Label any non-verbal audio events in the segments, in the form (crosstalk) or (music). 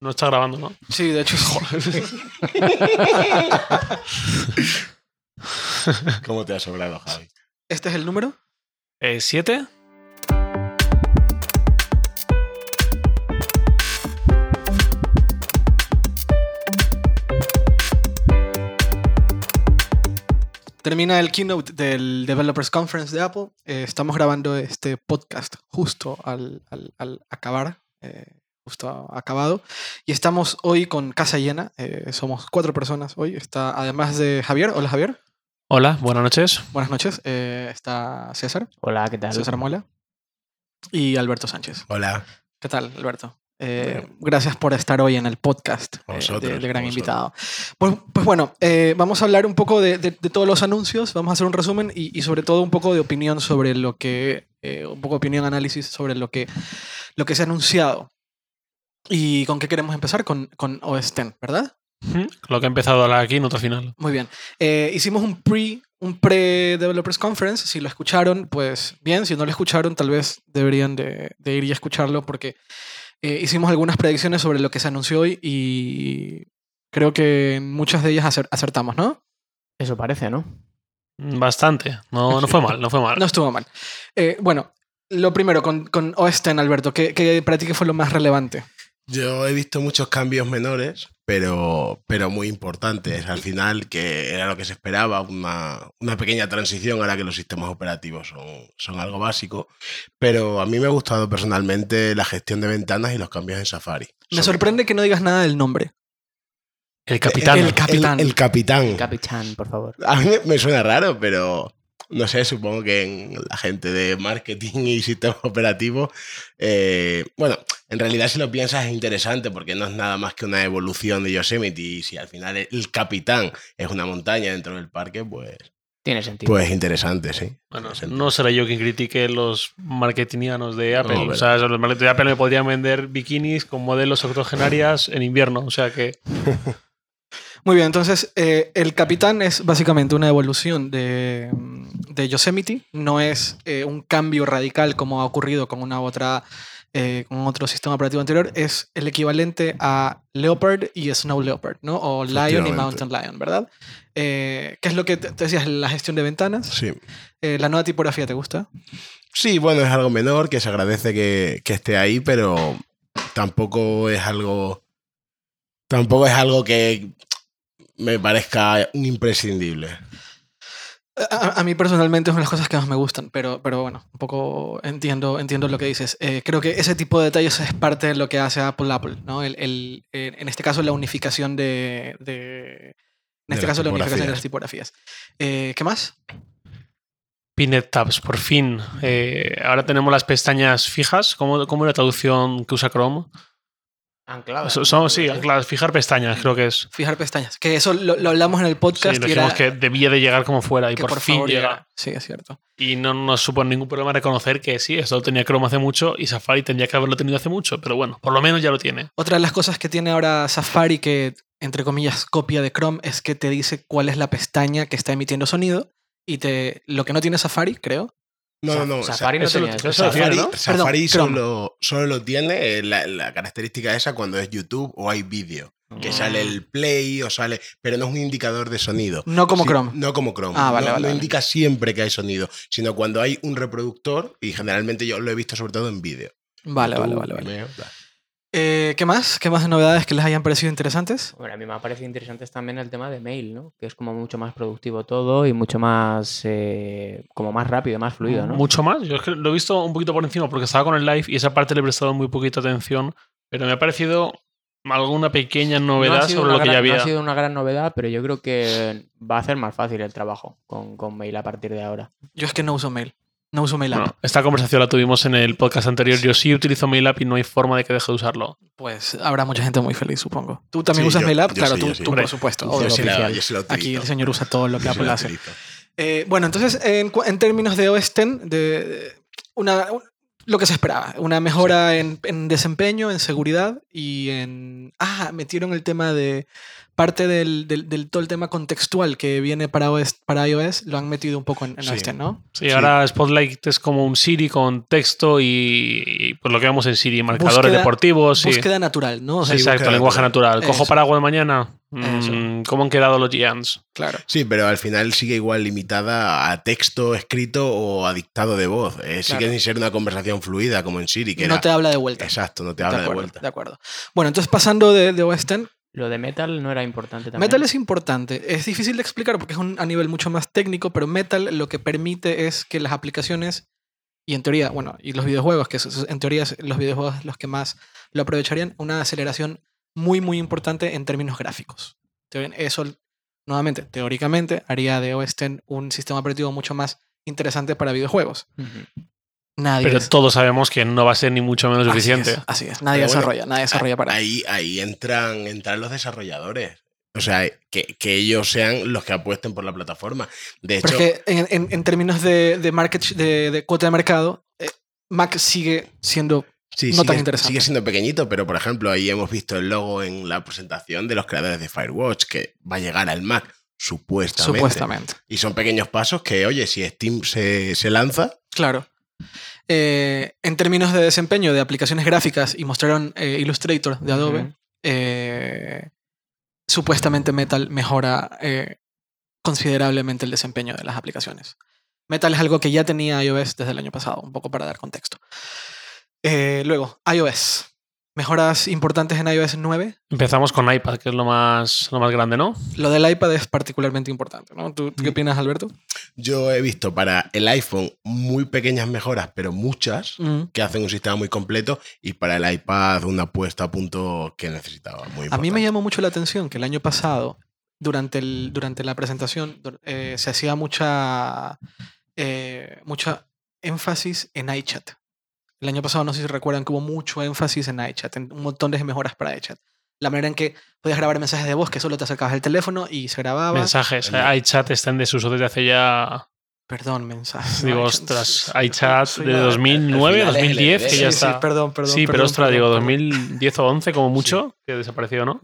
No está grabando, ¿no? Sí, de hecho. (laughs) ¿Cómo te ha sobrado, Javi? ¿Este es el número? Eh, ¿Siete? Termina el keynote del Developers Conference de Apple. Eh, estamos grabando este podcast justo al, al- al acabar, eh, justo acabado. Y estamos hoy con casa llena. eh, somos cuatro personas hoy. Está además de Javier. Hola Javier. Hola, buenas noches. Buenas noches. eh, está César. Hola, ¿qué tal? César Muela. Y Alberto Sánchez. Hola. ¿Qué tal, Alberto? Eh, Gracias por estar hoy en el podcast A eh, de, de gran vosotros. invitado. Pues, pues bueno, eh, vamos a hablar un poco de, de- de todos los anuncios, vamos a hacer un resumen y, y sobre todo un poco de opinión sobre lo que, eh, un poco de opinión, análisis sobre lo que, lo que se ha anunciado. ¿Y con qué queremos empezar? Con, con OS X, ¿verdad? Lo que ha empezado la keynote final. Muy bien. Eh, hicimos un pre, un pre-Developers Conference. Si lo escucharon, pues bien. Si no lo escucharon, tal vez deberían de, de ir y escucharlo porque eh, hicimos algunas predicciones sobre lo que se anunció hoy y creo que muchas de ellas acer- acertamos, ¿no? Eso parece, ¿no? Bastante. No, no fue mal, no fue mal. (laughs) No estuvo mal. Eh, bueno, lo primero, con, con OS X, Alberto, ¿qué, qué para ti qué fue lo más relevante? Yo he visto muchos cambios menores, pero, pero muy importantes. Al final, que era lo que se esperaba, una, una pequeña transición ahora que los sistemas operativos son, son algo básico. Pero a mí me ha gustado personalmente la gestión de ventanas y los cambios en Safari. Me Sobre- sorprende que no digas nada del nombre. El capitán. El capitán. El, capitán. Capitán, por favor. A mí me- me suena raro, pero no sé, supongo que en la gente de marketing y sistemas operativos, eh, bueno, en realidad si lo piensas es interesante porque no es nada más que una evolución de Yosemite y si al final el capitán es una montaña dentro del parque, pues, Tiene sentido. pues interesante, sí. Bueno, no seré yo quien critique los marketingianos de Apple. No, o sea, los marketing de Apple me podrían vender bikinis con modelos octogenarias en invierno. O sea que (laughs) Muy bien, entonces eh, el capitán es básicamente una evolución de, mm, de Yosemite, no es eh, un cambio radical como ha ocurrido con una otra eh, con otro sistema operativo anterior, es el equivalente a Leopard y Snow Leopard, ¿no? O Lion y. Mountain Lion, ¿verdad? Eh, ¿Qué es lo que te, te decías? La gestión de ventanas. Sí. Eh, ¿La nueva tipografía te gusta? Sí, bueno, es algo menor, que se agradece que, que esté ahí, pero tampoco es algo. Tampoco es algo que me parezca un imprescindible. A, a mí personalmente es una de las cosas que más me gustan, pero, pero bueno, un poco entiendo, entiendo lo que dices. Eh, creo que ese tipo de detalles es parte de lo que hace Apple Apple, ¿no? El, el- en este caso, la unificación de. de- en este las caso, la unificación de tipografías. las tipografías. Eh, ¿Qué más? Pinnet Tabs, por fin. Eh, ahora tenemos las pestañas fijas. ¿Cómo, cómo es la traducción que usa Chrome? Ancladas. Son, son- sí, ancladas, fijar pestañas, creo que es. Fijar pestañas. Que eso lo, lo hablamos en el Sí, podcast y dijimos era que debía de llegar como fuera y que por, fin favor llega. Sí, es cierto. Y no nos supone ningún problema reconocer que sí, esto lo tenía Chrome hace mucho y Safari tendría que haberlo tenido hace mucho, pero bueno, por lo menos ya lo tiene. Otra de las cosas que tiene ahora Safari, que entre comillas copia de Chrome, es que te dice cuál es la pestaña que está emitiendo sonido. Y te, lo que no tiene Safari, creo, No, no, no. Safari no tenía eso. Safari, tiene, ¿no? Safari Perdón, solo, solo lo tiene eh, la, la característica esa cuando es YouTube o hay vídeo. Que Mm. sale el play o sale. Pero no es un indicador de sonido. no como Chrome. No como Chrome. Ah, vale, no, vale, no vale. indica siempre que hay sonido, sino cuando hay un reproductor, y generalmente yo lo he visto sobre todo en vídeo. Vale, vale, vale. vale. Eh, ¿Qué más? ¿Qué más novedades que les hayan parecido interesantes? Bueno, a mí me ha parecido interesante también el tema de mail, ¿no? Que es como mucho más productivo todo y mucho más, eh, como más rápido, más fluido, ¿no? Mucho más. Yo es que lo he visto un poquito por encima porque estaba con el live y esa parte le he prestado muy poquita atención, pero me ha parecido alguna pequeña No novedad sido sobre lo que ya gran- no había. ha sido una gran novedad, pero yo creo que va a hacer más fácil el trabajo con, con mail a partir de ahora. Yo es que no uso mail. No uso mail app. Bueno, esta conversación la tuvimos en el podcast anterior. Yo sí utilizo MailApp y no hay forma de que deje de usarlo. Pues habrá mucha gente muy feliz, supongo. ¿Tú también Sí, usas yo- mail app? yo Claro, sí, tú, yo sí. tú, Hombre, por supuesto. yo sí, la- oficial. yo sí lo Aquí el señor usa todo lo que Apple hace. Eh, bueno, entonces, en, términos de OS X, de una, un- lo que se esperaba. Una mejora en, en desempeño, en seguridad y en... Ah, metieron el tema de... Parte del, del, del todo el tema contextual que viene para, OS, para iOS, lo han metido un poco en, en Sí. X, ¿no? Sí, Sí. ahora Spotlight es como un Siri con texto y, y pues lo que vemos en Siri, marcadores Búsqueda- deportivos. Búsqueda natural, ¿no? O sea, Sí, Exacto, lenguaje natural. natural. Cojo Eso. paraguas mañana. Eso. Mm, ¿Cómo han quedado los Giants? claro. Sí, pero al final sigue igual limitada a texto escrito o a dictado de voz. Eh, sigue Claro. sin ser una conversación fluida como en Siri, que No era- te habla de vuelta. Exacto, no te de habla de, acuerdo, vuelta. de acuerdo. Bueno, entonces pasando de, de X, Lo de Metal no era importante también. Metal es importante. Es difícil de explicar porque es un, a nivel mucho más técnico, pero Metal lo que permite es que las aplicaciones, y en teoría, bueno, y los videojuegos, que en teoría los videojuegos los que más lo aprovecharían, una aceleración muy, muy importante en términos gráficos. Eso, nuevamente, teóricamente, haría de OS X un sistema operativo mucho más interesante para videojuegos. Ujú. Nadie Pero es- todos sabemos que no va a ser ni mucho menos así suficiente. es, Así es, nadie Pero bueno, desarrolla, nadie desarrolla para Ahí, ahí entran, entran los desarrolladores. O sea, que, que ellos sean los que apuesten por la plataforma. De hecho, es que en, en- en términos de, de, market, de, de cuota de mercado, eh, Mac sigue siendo sí, no tan sigue, interesante. sigue siendo pequeñito, pero por ejemplo, ahí hemos visto el logo en la presentación de los creadores de Firewatch, que va a llegar al Mac, supuestamente. supuestamente. Y son pequeños pasos que, oye, si Steam se, se lanza, Claro. Eh, en términos de desempeño de aplicaciones gráficas, y mostraron eh, Illustrator de Adobe, eh, supuestamente Metal mejora considerablemente el desempeño de las aplicaciones. Metal es algo que ya tenía iOS desde el año pasado, un poco para dar contexto. Luego, iOS. Mejoras importantes en iOS 9. Empezamos con iPad, que es lo más, lo más grande, ¿no? Lo del iPad es particularmente importante. ¿no? ¿Tú, tú qué Mm. opinas, Alberto? yo he visto para el iPhone muy pequeñas mejoras, pero muchas, que hacen un sistema muy completo, y para el iPad una puesta a punto que necesitaba. Muy A mí me llamó mucho la atención que el año pasado, durante, el, durante la presentación, eh, se hacía mucha, eh, mucha énfasis en iChat. El año pasado, no sé si recuerdan que hubo mucho énfasis en iChat, en un montón de mejoras para iChat. La manera en que podías grabar mensajes de voz, que solo te acercabas el teléfono y se grababa. Mensajes. IChat está en desuso desde hace ya. Perdón, mensajes. (laughs) Digo, ostras, iChat de la- 2009, al final es 2010, LD. que ya Sí, sí, está. perdón, perdón. sí, pero ostras, digo, perdón. 2010 o 11 como mucho, que desapareció, ¿no?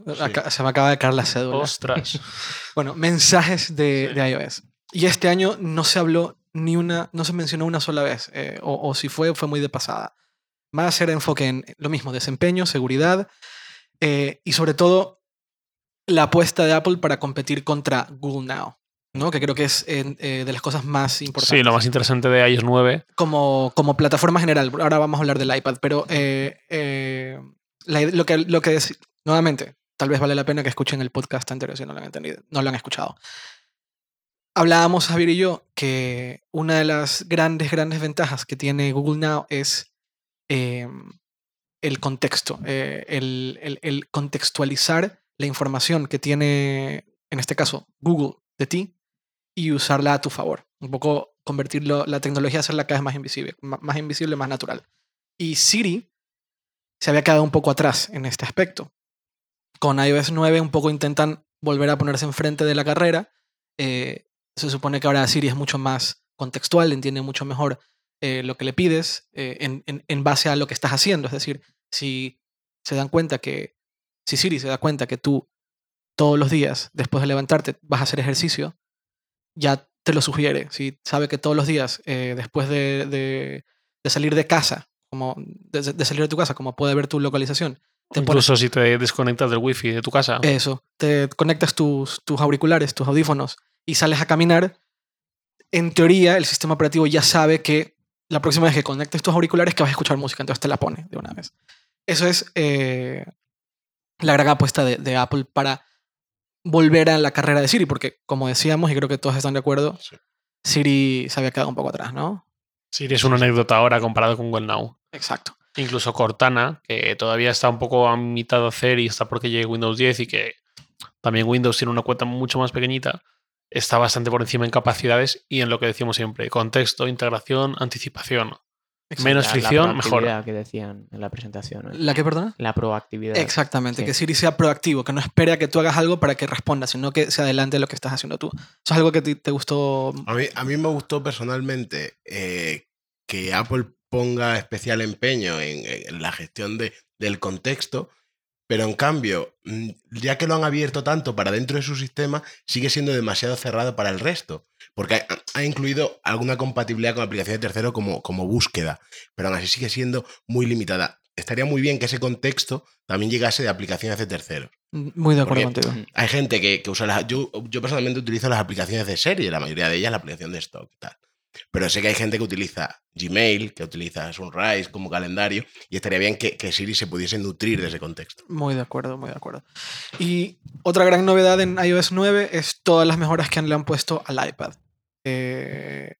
Se me acaba de caer la cédula. Ostras. (laughs) Bueno, mensajes de, Sí. de iOS. Y este año no se habló ni una, no se mencionó una sola vez, eh, o, o si fue, fue muy de pasada. Va a ser enfoque en lo mismo, desempeño, seguridad eh, y sobre todo la apuesta de Apple para competir contra Google Now, ¿no? que creo que es eh, de las cosas más importantes Sí, lo más interesante de iOS 9. como, como plataforma general. Ahora vamos a hablar del iPad, pero eh, la lo que, lo que es, nuevamente, tal vez vale la pena que escuchen el podcast anterior si no lo han entendido, no lo han escuchado. Hablábamos, Javier y yo, que una de las grandes, grandes ventajas que tiene Google Now es eh, el contexto, eh, el, contextualizar la información que tiene, en este caso, Google de ti y usarla a tu favor. Un poco convertirlo, la tecnología, hacerla cada vez más invisible, más invisible, más natural. Y Siri se había quedado un poco atrás en este aspecto. Con iOS 9 un poco intentan volver a ponerse enfrente de la carrera. Eh, se supone que ahora Siri es mucho más contextual, entiende mucho mejor eh, lo que le pides eh, en, en- en base a lo que estás haciendo. Es decir, si se dan cuenta que, si Siri se da cuenta que tú todos los días, después de levantarte, vas a hacer ejercicio, ya te lo sugiere. Si sabe que todos los días, eh, después de, de- de salir de casa, como de, de salir de tu casa, como puede ver tu localización, te pones Incluso si te desconectas del wifi de tu casa. eso, te conectas tus, tus auriculares, tus audífonos y sales a caminar, en teoría el sistema operativo ya sabe que la próxima vez que conectes tus auriculares que vas a escuchar música, entonces te la pone de una vez. Eso es eh, la gran apuesta de, de Apple para volver a la carrera de Siri, porque como decíamos, y creo que todos están de acuerdo, Sí. Siri se había quedado un poco atrás, ¿no? Siri es una anécdota ahora comparado con Google Now. Exacto. Incluso Cortana, que todavía está un poco a mitad de hacer y está porque llegue Windows 10 y que también Windows tiene una cuenta mucho más pequeñita, está bastante por encima en capacidades y en lo que decimos siempre, contexto, integración, anticipación. Menos fricción, la mejor. proactividad que decían en la presentación. ¿no? ¿La que, perdona? La proactividad. Exactamente, Sí. que Siri sea proactivo, que no espere a que tú hagas algo para que responda, sino que se adelante lo que estás haciendo tú. Eso es algo que te, te gustó. A mí, a mí me gustó personalmente eh, que Apple ponga especial empeño en, en la gestión de, del contexto, pero en cambio, mm, ya que lo han abierto tanto para dentro de su sistema, sigue siendo demasiado cerrado para el resto. Porque ha, ha incluido alguna compatibilidad con aplicaciones de tercero como, como búsqueda, pero aún así sigue siendo muy limitada. Estaría muy bien que ese contexto también llegase de aplicaciones de terceros. Muy de acuerdo Porque- contigo. Hay gente que, que usa las. Yo, yo personalmente utilizo las aplicaciones de serie, la mayoría de ellas la aplicación de stock y tal. Pero sé que hay gente que utiliza Gmail, que utiliza Sunrise como calendario, y estaría bien que, que Siri se pudiese nutrir de ese contexto. Muy de acuerdo, muy de acuerdo. Y otra gran novedad en iOS 9 es todas las mejoras que han- le han puesto al iPad. Eh,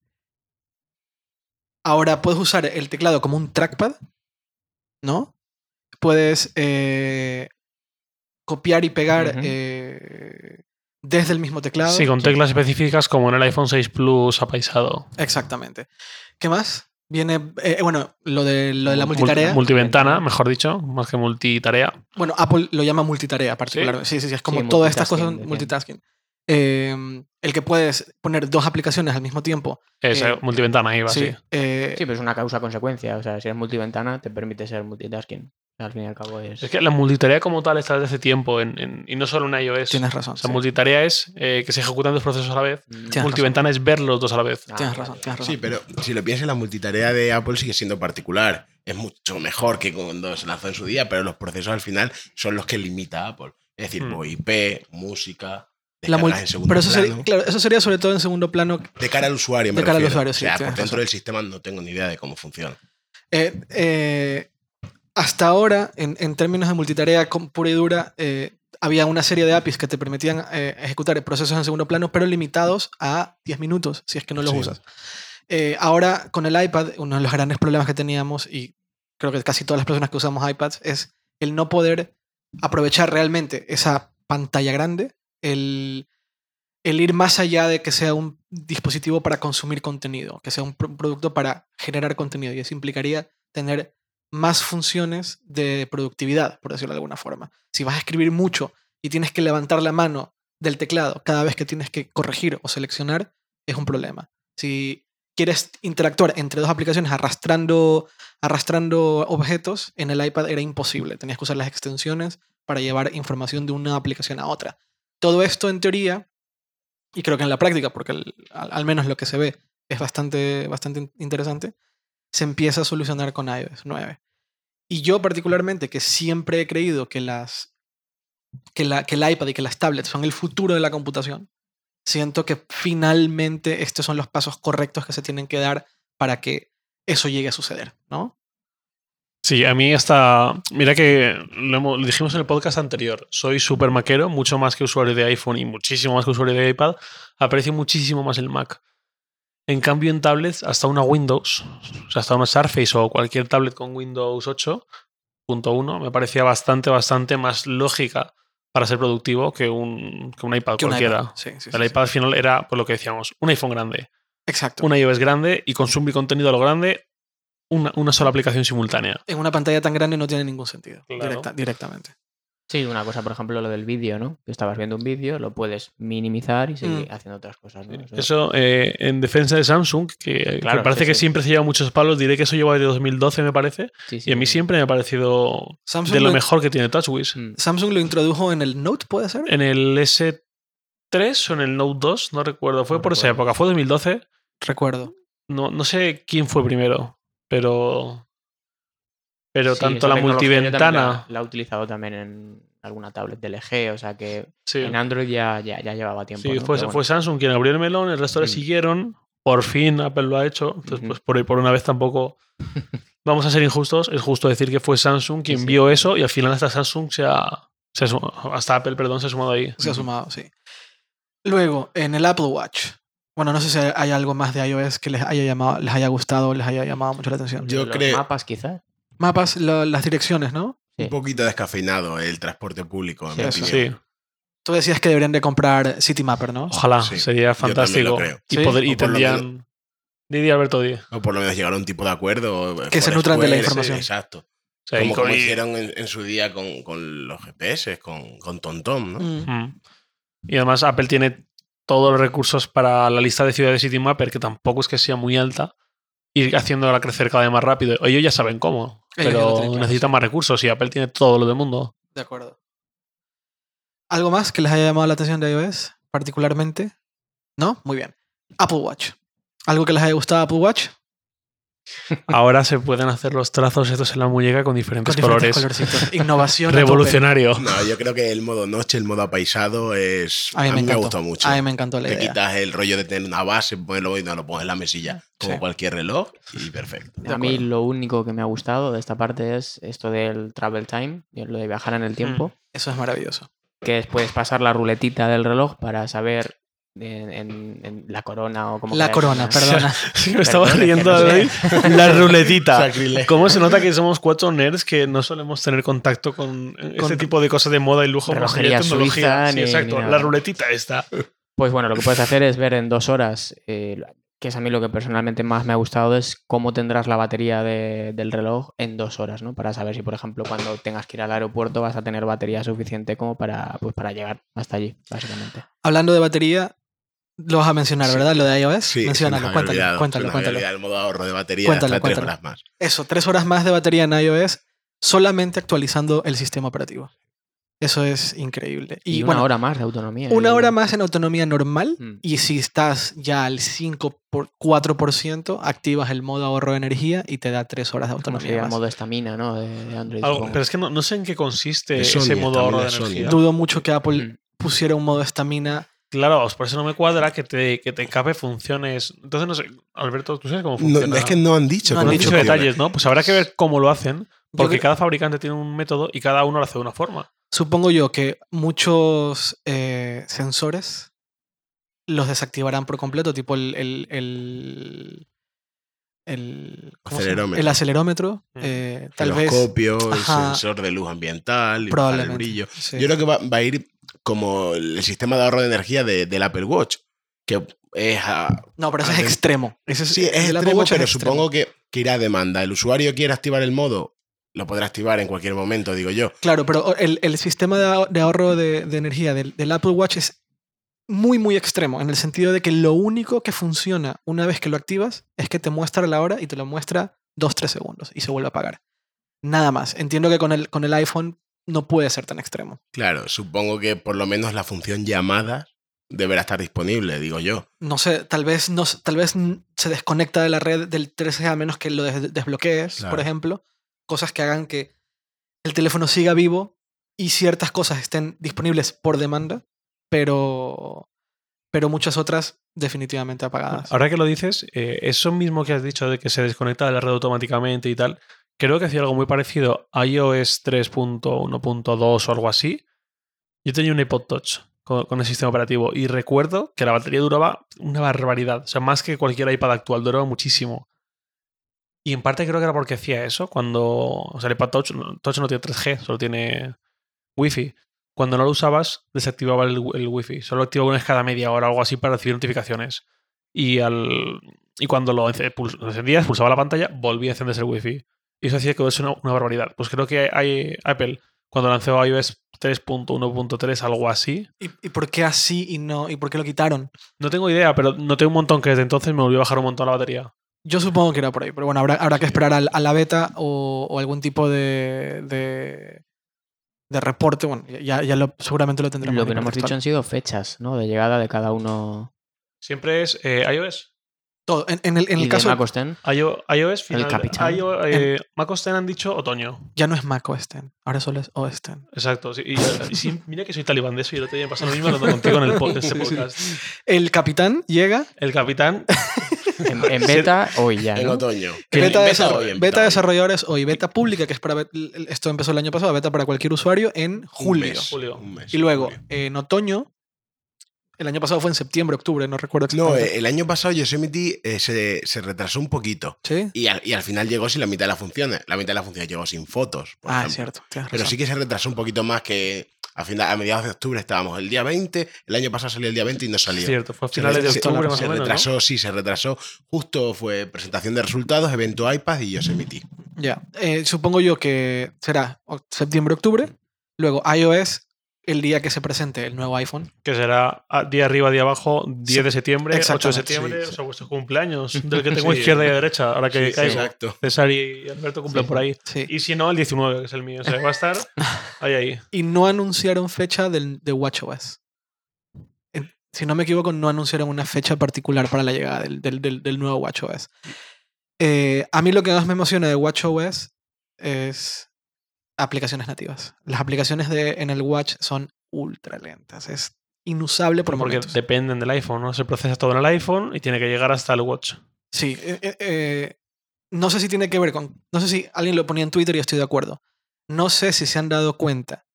ahora puedes usar el teclado como un trackpad, ¿no? Puedes eh, copiar y pegar eh, desde el mismo teclado. Sí, con teclas específicas como en el iPhone 6 Plus apaisado. Exactamente. ¿Qué más? Viene, eh, bueno, lo de, lo de la Multi- multitarea. multiventana, mejor dicho, más que multitarea. Bueno, Apple lo llama multitarea particularmente. Sí, sí, sí, es como Sí, todas estas cosas multitasking, multitasking. Eh, el que puedes poner dos aplicaciones al mismo tiempo. Es Eh, eh, multiventana, iba sí, eh, Sí, pero es una causa-consecuencia. O sea, si eres multiventana, te permite ser multitasking. Al fin y al cabo es. Es que la multitarea como tal está desde hace tiempo en- en- y no solo en iOS. tienes razón. O sea, sí. multitarea es eh, que se ejecutan dos procesos a la vez. Tienes Multiventana es ver los dos a la vez. Ah, Tienes razón, tienes razón. Sí, pero si lo piensas, la multitarea de Apple sigue siendo particular. Es mucho mejor que cuando se lanzó en su día, pero los procesos al final son los que limita Apple. Es decir, Hmm. IP, música, La pero eso sería, plano. claro, eso sería sobre todo en segundo plano. De cara al usuario, me De cara al usuario, sí, O sea, por dentro razón. del sistema no tengo ni idea de cómo funciona. Eh, eh, hasta ahora, en, en términos de multitarea con- pura y dura, eh, había una serie de APIs que te permitían eh, ejecutar procesos en segundo plano, pero limitados a 10 minutos, si es que no los Sí. usas. Eh, ahora, con el iPad, uno de los grandes problemas que teníamos, y creo que casi todas las personas que usamos iPads, es el no poder aprovechar realmente esa pantalla grande, el, el ir más allá de que sea un dispositivo para consumir contenido, que sea un pro- producto para generar contenido. Y eso implicaría tener más funciones de productividad, por decirlo de alguna forma. Si vas a escribir mucho y tienes que levantar la mano del teclado cada vez que tienes que corregir o seleccionar, es un problema. Si quieres interactuar entre dos aplicaciones arrastrando, arrastrando objetos, en el iPad era imposible. Tenías que usar las extensiones para llevar información de una aplicación a otra. Todo esto en teoría, y creo que en la práctica, porque al, menos lo que se ve es bastante, bastante in- interesante, se empieza a solucionar con iOS 9. Y yo particularmente, que siempre he creído que, las, que, la, que el iPad y que las tablets son el futuro de la computación, siento que finalmente estos son los pasos correctos que se tienen que dar para que eso llegue a suceder, ¿no? Sí, a mí hasta. Mira que lo, dijimos en el podcast anterior. Soy súper maquero, mucho más que usuario de iPhone y muchísimo más que usuario de iPad. Aprecio muchísimo más el Mac. En cambio, en tablets, hasta una Windows, o sea, hasta una Surface o cualquier tablet con Windows 8.1, me parecía bastante, bastante más lógica para ser productivo que un, que un iPad Que cualquiera. iPad. Sí, sí, el sí, iPad al final era, por lo que decíamos, un iPhone grande. Exacto. un iOS grande y consumir contenido a lo grande, una, una sola aplicación simultánea. En una pantalla tan grande no tiene ningún sentido. Claro. directa- directamente. Sí, una cosa, por ejemplo, lo del vídeo, ¿no? Que estabas viendo un vídeo, lo puedes minimizar y seguir Mm. haciendo otras cosas, ¿no? Eso- Eso, eh, en defensa de Samsung, que, que Claro, parece sí, que sí. siempre se lleva muchos palos, diré que eso lleva desde 2012, me parece. sí, sí, Y a mí sí. siempre me ha parecido Samsung de lo lo- mejor que tiene TouchWiz. Mm. Samsung lo introdujo en el Note, ¿puede ser? En el S3 o en el Note 2, no recuerdo. Fue No por esa época, fue 2012. Recuerdo. No, no sé quién fue primero, pero. Pero Sí, tanto la multiventana. La, la he utilizado también en alguna tablet del LG, o sea que Sí, en Android ya, ya, ya llevaba tiempo. sí, ¿no? fue, Pero fue bueno. Samsung quien abrió el melón, el resto le Mm. siguieron. Por fin Apple lo ha hecho. Entonces, pues por, por una vez tampoco. (laughs) Vamos a ser injustos. Es justo decir que fue Samsung quien sí. vio eso y al final hasta Samsung se ha. se ha sum- hasta Apple, perdón, se ha sumado ahí. Se ha sumado, sí. Luego, en el Apple Watch. Bueno, no sé si hay algo más de iOS que les haya llamado, les haya gustado, les haya llamado mucho la atención. Yo creo- mapas, quizás. Mapas, lo- las direcciones, ¿no? Sí. Un poquito descafeinado el transporte público, en Sí, mi. Sí, Tú decías que deberían de comprar City Mapper, ¿no? ojalá, Sí, sería fantástico. lo creo. Y, Sí, poder, y tendrían. Didi Alberto Di. O por lo menos llegar a un tipo de acuerdo. Que se nutran de la información. Exacto. como, con- como y- hicieron en, en su día con, con los GPS, con, con TomTom, ¿no? Mm. Mm. Y además Apple tiene todos los recursos para la lista de ciudades Citymapper, que tampoco es que sea muy alta, ir haciéndola crecer cada vez más rápido. Ellos ya saben cómo, pero necesitan más recursos y Apple tiene todo lo del mundo. De acuerdo. ¿Algo más que les haya llamado la atención de iOS particularmente? ¿No? Muy bien. Apple Watch. ¿Algo que les haya gustado Apple Watch? Ahora se pueden hacer los trazos estos en la muñeca con diferentes, Con diferentes colores. colorcitos. Innovación. a. Revolucionario. No, yo creo que el modo noche, el modo apaisado es. A mí me, me encantó. gustó mucho. A mí me encantó la Te idea. quitas el rollo de tener una base, ponerlo y no lo pones en la mesilla, como Sí. cualquier reloj, y perfecto. A mí lo único que me ha gustado de esta parte es esto del travel time, lo de viajar en el tiempo, Eso es maravilloso. que es, puedes pasar la ruletita del reloj para saber en, en- en la corona o como La corona, perdona. Sí, (laughs) (laughs) me estaba riendo no sé. (laughs) La ruletita. ¿Cómo se nota que somos cuatro nerds que no solemos tener contacto con, este tipo de cosas de moda y lujo? relojería tecnología? suiza Sí, ni- exacto. ni La ruletita esta. Pues bueno, lo que puedes hacer es ver en dos horas, eh, que es a mí lo que personalmente más me ha gustado, es cómo tendrás la batería de- del reloj en dos horas, ¿no? Para saber si, por ejemplo, cuando tengas que ir al aeropuerto vas a tener batería suficiente como para, pues, para llegar hasta allí, básicamente. Hablando de batería, lo vas a mencionar, Sí. ¿verdad? Lo de iOS. Sí, Menciónalo, cuéntalo, olvidado, cuéntalo, cuéntalo. el modo ahorro de batería Cuéntalo, hasta tres cuéntalo. horas más. Eso, tres horas más de batería en iOS solamente actualizando el sistema operativo. Eso es increíble. Y, Y, una bueno, hora más de autonomía. una hora más en autonomía normal. Mm. Y si estás ya al 5 por 4%, activas el modo ahorro de energía y te da tres horas de autonomía. sería el más. modo estamina, ¿no? De, de Android. Algo- pero es que no, no sé en qué consiste Es Sony, ese modo ahorro de energía. Dudo mucho que Apple Mm. pusiera un modo estamina. Claro, por eso no me cuadra que te, que te encape funciones. Entonces, no sé, Alberto, ¿tú sabes cómo No, funciona? es que no han dicho No han No dicho funciona. detalles, ¿no? Pues habrá que ver cómo lo hacen, porque cada fabricante tiene un método y cada uno lo hace de una forma. Supongo yo que muchos eh, sensores los desactivarán por completo, tipo el. el, el el. Acelerómetro. El acelerómetro. Mm. eh, tal vez. Giroscopio, el sensor de luz ambiental, y el brillo. sí. Yo creo que va, va a ir como el sistema de ahorro de energía de- del Apple Watch, que es a- No, pero ese es extremo. Ese es, Sí, es el Apple extremo, es pero extremo. supongo que, que irá a demanda. El usuario quiere activar el modo, lo podrá activar en cualquier momento, digo yo. Claro, pero el, el sistema de ahorro de, de energía del, del Apple Watch es muy, muy extremo, en el sentido de que lo único que funciona una vez que lo activas es que te muestra la hora y te lo muestra 2-3 segundos y se vuelve a apagar. Nada más. Entiendo que con el, con el iPhone no puede ser tan extremo. Claro, supongo que por lo menos la función llamadas deberá estar disponible, digo yo. No sé, tal vez, no, tal vez se desconecta de la red del 3G a menos que lo des- desbloquees, por ejemplo. Cosas que hagan que el teléfono siga vivo y ciertas cosas estén disponibles por demanda, pero, pero muchas otras definitivamente apagadas. Ahora que lo dices, eh, eso mismo que has dicho de que se desconecta de la red automáticamente y tal, creo que hacía algo muy parecido a iOS 3.1.2 o algo así. Yo tenía un iPod Touch con, el sistema operativo y recuerdo que la batería duraba una barbaridad. O sea, más que cualquier iPad actual, duraba muchísimo. Y en parte creo que era porque hacía eso cuando. O sea, el iPad Touch, Touch no tiene 3G, solo tiene Wi-Fi. Cuando no lo usabas, desactivaba el, Wi-Fi. Solo activaba una vez cada media hora o algo así para recibir notificaciones. Y, al, y cuando lo encendías, pulsaba la pantalla, volvía a encenderse el Wi-Fi. Y eso hacía que fuese una, una barbaridad. Pues creo que hay, Apple, cuando lanzó iOS 3.1.3, algo así, ¿Y, y por qué así y no? ¿Y por qué lo quitaron? no tengo idea, pero noté un montón que desde entonces me volvió a bajar un montón la batería. Yo supongo que era por ahí, pero bueno, habrá, habrá que esperar a, la beta o, o algún tipo de, de, de reporte. Bueno, ya, ya lo, seguramente lo tendremos. Lo que no hemos dicho han sido fechas, ¿no? De llegada de cada uno. Siempre es eh, iOS. Todo. En, en el, en y el de caso, Mac X, IO- iOS final. capitán. IO- eh, Mac OS X han dicho otoño. ya no es Mac OS X, ahora solo es OS X. Exacto. sí, y, y sí, mira que soy talibán de eso y el día me pasó lo mismo hablando contigo en el (laughs) en este podcast. El capitán llega. El capitán (laughs) en, en beta, hoy ya. En ¿no? otoño. Beta, En desarro- hoy, en beta desarrolladores hoy, beta pública, que es para. Esto empezó el año pasado, beta para cualquier usuario en Un julio. mes, Julio. un mes, Y luego, julio. en otoño, el año pasado fue en septiembre, octubre, no recuerdo No, exactamente. eh, el año pasado Yosemite eh, se, se retrasó un poquito. ¿Sí? Y al, y al final llegó sin la mitad de las funciones. La mitad de las funciones llegó sin fotos. por Ah, ejemplo. es cierto. Pero razón. sí que se retrasó un poquito más que a, final, a mediados de octubre estábamos el día 20. El año pasado salió el día 20 y no salió. Cierto, fue a Se finales de retrasó- octubre más se o menos. ¿no? retrasó, sí, se retrasó. Justo fue presentación de resultados, evento iPad y Yosemite. Ya. Eh, supongo yo que será septiembre, octubre. Luego iOS el día que se presente el nuevo iPhone. Que será a- día arriba, día abajo, 10 de septiembre, 8 de septiembre, sí, o sea, vuestros cumpleaños, (laughs) del que tengo Sí. izquierda y derecha, ahora que Sí, caigo. exacto. César y Alberto cumplen Sí. por ahí. Sí. Y si no, el 19, que es el mío. O sea, va a estar (laughs) ahí, ahí. Y no anunciaron fecha del, de WatchOS. Si no me equivoco, no anunciaron una fecha particular para la llegada del, del, del- del nuevo WatchOS. Eh, a mí lo que más me emociona de WatchOS es aplicaciones nativas. Las aplicaciones de, en el Watch son ultra lentas. Es inusable por Porque momentos. dependen del iPhone, ¿no? Se procesa todo en el iPhone y tiene que llegar hasta el Watch. Sí, eh, eh, eh, no sé si tiene que ver con, no sé si alguien lo ponía en Twitter y estoy de acuerdo. No sé si se han dado cuenta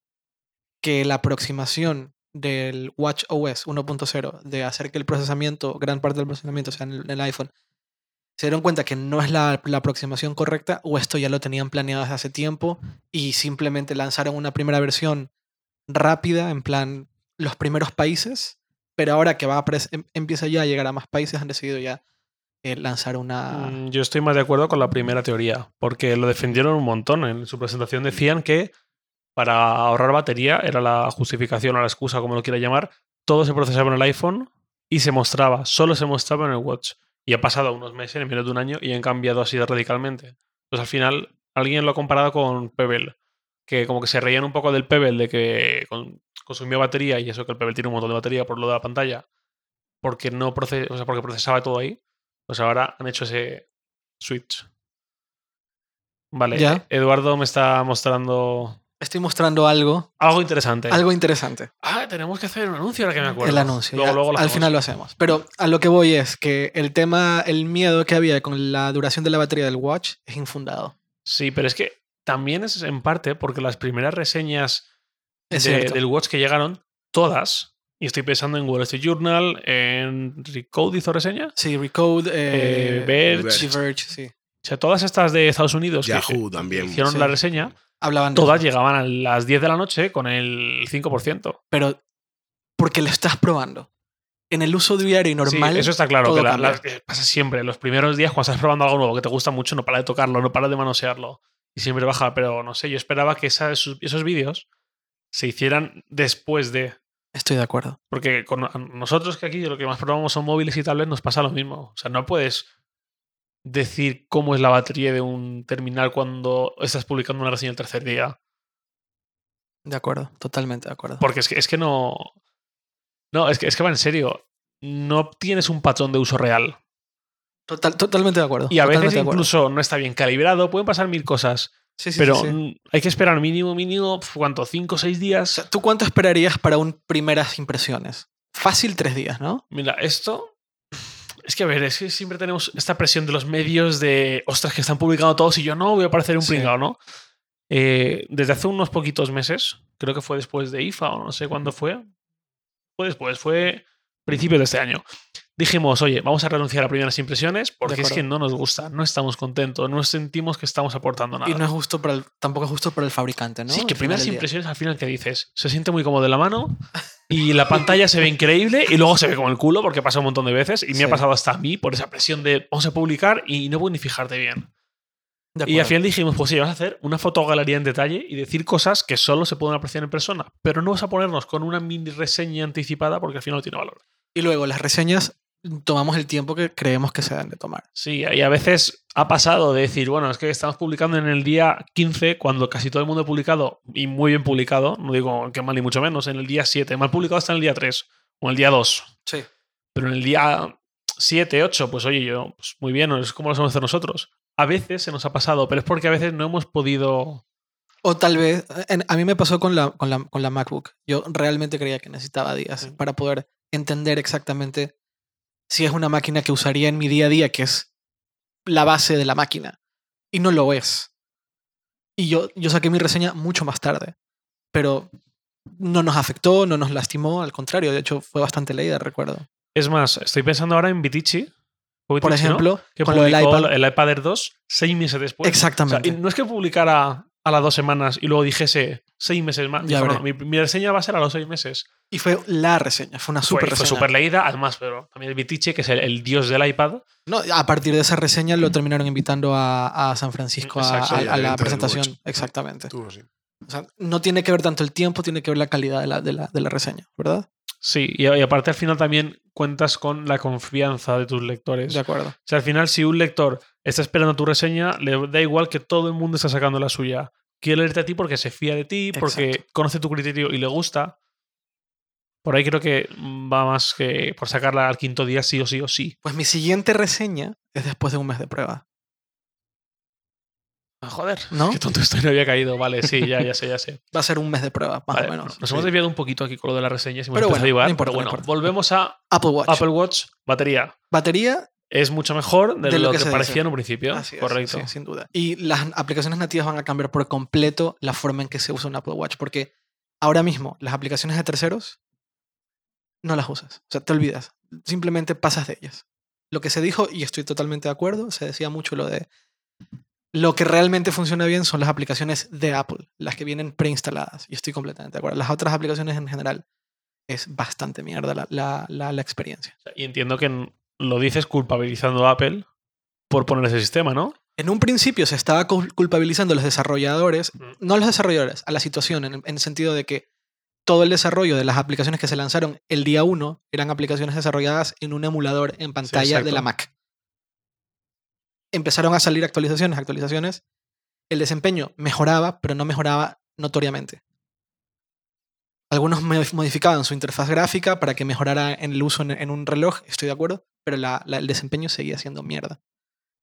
que la aproximación del Watch OS 1.0 de hacer que el procesamiento, gran parte del procesamiento sea en el, en el iPhone, se dieron cuenta que no es la, aproximación correcta o esto ya lo tenían planeado desde hace tiempo y simplemente lanzaron una primera versión rápida en plan los primeros países, pero ahora que va a em- empieza ya a llegar a más países han decidido ya eh, lanzar una... Mm, Yo estoy más de acuerdo con la primera teoría, porque lo defendieron un montón. En su presentación decían que para ahorrar batería era la justificación o la excusa, como lo quiera llamar. Todo se procesaba en el iPhone y se mostraba, solo se mostraba en el Watch. Y ha pasado unos meses, en menos de un año, y han cambiado así radicalmente. Pues al final, alguien lo ha comparado con Pebble, que como que se reían un poco del Pebble de que con- consumía batería, y eso que el Pebble tiene un montón de batería por lo de la pantalla, porque no proce- o sea, porque procesaba todo ahí. Pues ahora han hecho ese switch. Vale, Ya. Eduardo me está mostrando Estoy mostrando algo, algo interesante. algo interesante. Ah, tenemos que hacer un anuncio ahora que me acuerdo. El anuncio. Luego, ya, luego lo al hacemos. final lo hacemos. Pero a lo que voy es que el tema, el miedo que había con la duración de la batería del Watch es infundado. Sí, pero es que también es en parte porque las primeras reseñas de- del Watch que llegaron, todas, y estoy pensando en Wall Street Journal, en Recode hizo reseña, Sí, Recode, eh, Eh, Verge. The Verge, sí. o sea, todas estas de Estados Unidos Yahoo que también. hicieron Sí. la reseña, Hablaban de todas llegaban a las 10 de la noche con el 5%. Pero porque lo estás probando. En el uso diario y normal. Sí, eso está claro, que la- cambia. la- que pasa siempre. Los primeros días, cuando estás probando algo nuevo que te gusta mucho, no para de tocarlo, no para de manosearlo. Y siempre baja, pero no sé, yo esperaba que esa- esos, esos vídeos se hicieran después de. Estoy de acuerdo. Porque con nosotros que aquí lo que más probamos son móviles y tablets, nos pasa lo mismo. O sea, no puedes decir cómo es la batería de un terminal cuando estás publicando una reseña el tercer día. De acuerdo. Totalmente de acuerdo. Porque es que, es que no. No, es que, es que va en serio. No tienes un patrón de uso real. Total- totalmente de acuerdo. Y a veces incluso no está bien calibrado, pueden pasar mil cosas. Sí, sí, pero sí, hay que esperar mínimo, mínimo, ¿cuánto? ¿Cinco o seis O días? sea, ¿Tú cuánto esperarías para un primeras impresiones? Fácil tres días, ¿no? Mira, esto. Es que a ver, es que siempre tenemos esta presión de los medios de. Ostras, que están publicando todos y yo no voy a parecer un Sí. pringao, ¿no? Eh, desde hace unos poquitos meses, creo que fue después de IFA o no sé cuándo fue. Fue después, fue principios de este año. Dijimos, oye, vamos a renunciar a primeras impresiones porque es que no nos gusta, no estamos contentos, no sentimos que estamos aportando nada. Y no es justo para el, tampoco es justo para el fabricante, ¿no? Sí, que primeras impresiones al final que dices, se siente muy cómodo en la mano y la pantalla se ve increíble y luego se ve como el culo porque pasa un montón de veces y me Sí. ha pasado hasta a mí por esa presión de vamos a publicar y no puedes ni fijarte bien. De Y al final dijimos, pues sí, vamos a hacer una fotogalería en detalle y decir cosas que solo se pueden apreciar en persona, pero no vas a ponernos con una mini reseña anticipada porque al final no tiene valor. Y luego las reseñas tomamos el tiempo que creemos que se deben de tomar. Sí, y a veces ha pasado de decir, bueno, es que estamos publicando en el día 15 cuando casi todo el mundo ha publicado y muy bien publicado, no digo que mal ni mucho menos, en el día 7, mal publicado hasta en el día 3 o en el día 2, Sí. pero en el día 7, 8, pues oye, yo, pues muy bien, es como lo somos hacer nosotros. A veces se nos ha pasado, pero es porque a veces no hemos podido... O tal vez, en- a mí me pasó con la, con, la, con la MacBook. Yo realmente creía que necesitaba días para poder entender exactamente si es una máquina que usaría en mi día a día, que es la base de la máquina. Y no lo es. Y yo, yo saqué mi reseña mucho más tarde. Pero no nos afectó, no nos lastimó, al contrario, de hecho fue bastante leída, recuerdo. Es más, estoy pensando ahora en Vitici. Por ejemplo, que con publicó iPad. el iPad Air 2 seis meses después. O sea, Exactamente. y no es que publicara a las dos semanas y luego dijese seis meses más. Ya Dijo, veré. no, mi, mi reseña va a ser a los seis meses. Y fue la reseña, fue una Fue- super fue reseña. súper leída, además, pero también el Vitiche, que es el, el dios del iPad. No, a partir de esa reseña lo terminaron invitando a, a San Francisco a, Exacto, a- sí, a al la presentación. Exactamente. O sea, no tiene que ver tanto el tiempo, tiene que ver la calidad de la, de la, de la reseña, ¿verdad? Sí, y, y aparte al final también cuentas con la confianza de tus lectores. De acuerdo. O sea, al final, si un lector está esperando tu reseña, le da igual que todo el mundo está sacando la suya. Quiere leerte a ti porque se fía de ti, porque Exacto. conoce tu criterio y le gusta. Por ahí creo que va más que por sacarla al quinto día sí o sí o sí. Pues mi siguiente reseña es después de un mes de prueba. joder, ¿No? qué tonto estoy, no había caído. Vale, sí, ya, ya sé, ya sé. (laughs) Va a ser un mes de prueba, más Vale, o menos. Nos hemos desviado un poquito aquí con lo de las reseñas hemos Pero bueno, a no importa, pero no bueno, importa. volvemos a Apple Watch. Apple Watch, batería. Batería, Es mucho mejor de, De lo lo, que parecía dice. en un principio. así es, Correcto. sí, sin duda. Y las aplicaciones nativas van a cambiar por completo la forma en que se usa un Apple Watch, porque ahora mismo las aplicaciones de terceros no las usas. O sea, te olvidas. Simplemente pasas de ellas. Lo que se dijo, y estoy totalmente de acuerdo, se decía mucho lo de lo que realmente funciona bien son las aplicaciones de Apple, las que vienen preinstaladas. Y estoy completamente de acuerdo. Las otras aplicaciones en general es bastante mierda la, la, la, la experiencia. Y entiendo que lo dices culpabilizando a Apple por poner ese sistema, ¿no? En un principio se estaba cul- culpabilizando a los desarrolladores, Mm. no a los desarrolladores, a la situación, en, el sentido de que todo el desarrollo de las aplicaciones que se lanzaron el día 1 eran aplicaciones desarrolladas en un emulador en pantalla de la Mac. Empezaron a salir actualizaciones, actualizaciones. El desempeño mejoraba, pero no mejoraba notoriamente. Algunos mo- modificaban su interfaz gráfica para que mejorara en el uso en un reloj, estoy de acuerdo, pero la- el desempeño seguía siendo mierda.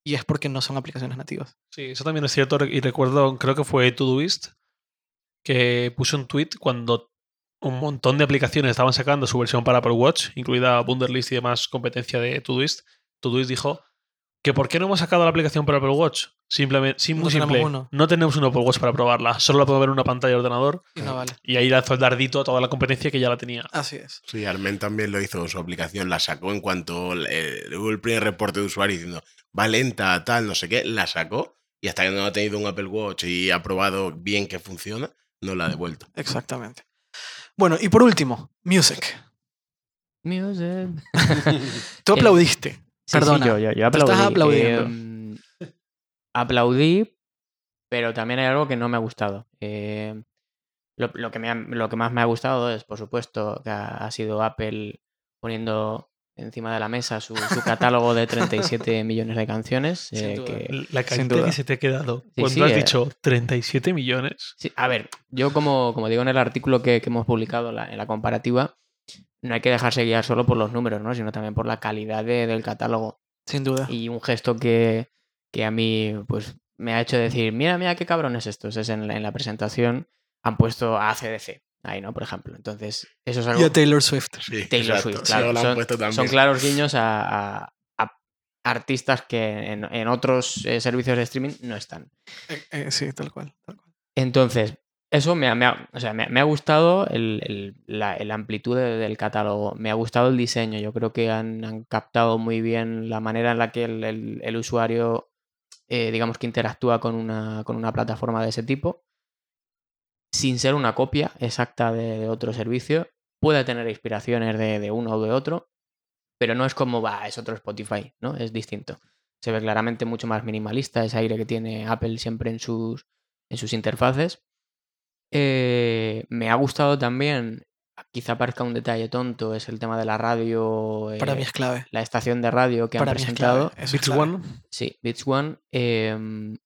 Y es porque no son aplicaciones nativas. Sí, eso también es cierto. Y recuerdo, creo que fue Todoist, que puso un tweet cuando un montón de aplicaciones estaban sacando su versión para Apple Watch, incluida Wunderlist y demás competencia de Todoist. Todoist dijo que ¿por qué no hemos sacado la aplicación para Apple Watch? Simplemente, sí, No muy tenemos simple. uno. No tenemos un Apple Watch para probarla. Solo la puedo ver en una pantalla de ordenador. Y no vale. Y ahí lanzó el dardito a toda la competencia que ya la tenía. Así es. Sí, Armen también lo hizo con su aplicación, la sacó en cuanto eh, hubo el primer reporte de usuario diciendo va lenta, tal, no sé qué, la sacó y hasta que no ha tenido un Apple Watch y ha probado bien que funciona, no la ha devuelto. Exactamente. Bueno, y por último, Music. Music. Tú (laughs) Eh, aplaudiste. Sí, sí, Perdona. yo, yo, yo Te estás aplaudí. aplaudiendo. em, (laughs) aplaudí, pero también hay algo que no me ha gustado. Eh, lo, lo que me ha- lo que más me ha gustado es, por supuesto, que ha, ha sido Apple poniendo encima de la mesa su, su catálogo de 37 (laughs) millones de canciones. Sin eh, duda. que- La duda. que se te ha quedado. Sí, Cuando sí, has eh. dicho 37 millones. Sí, a ver, yo como, como digo en el artículo que, que hemos publicado la- en la comparativa, no hay que dejarse guiar solo por los números, ¿no? sino también por la calidad de- del catálogo. Sin duda. Y un gesto que, que a mí pues, me ha hecho decir, mira, mira qué cabrones estos. Es en la, en la presentación han puesto a ACDC ahí, ¿no? Por ejemplo. Entonces, eso es algo... Y a Taylor Swift. Sí, Taylor exacto. Swift, Sí, claro. lo han Son, puesto también. son claros guiños a, a- a artistas que en, en otros eh, servicios de streaming no están. Eh, eh, sí, tal cual. tal cual. Entonces, eso me ha, me ha- o sea, me, me ha gustado el, el- la, el amplitud de- del catálogo, me ha gustado el diseño, yo creo que han, han captado muy bien la manera en la que el, el- usuario, eh, digamos que interactúa con una, con una plataforma de ese tipo, sin ser una copia exacta de, de otro servicio, puede tener inspiraciones de, de uno o de otro, pero no es como, va, es otro Spotify, ¿no? Es distinto. Se ve claramente mucho más minimalista ese aire que tiene Apple siempre en sus, en sus interfaces. Eh, me ha gustado también, quizá parezca un detalle tonto, es el tema de la radio, Para eh, mí es clave. la estación de radio que Para han presentado. es Beats. One. Sí, Beats One. em,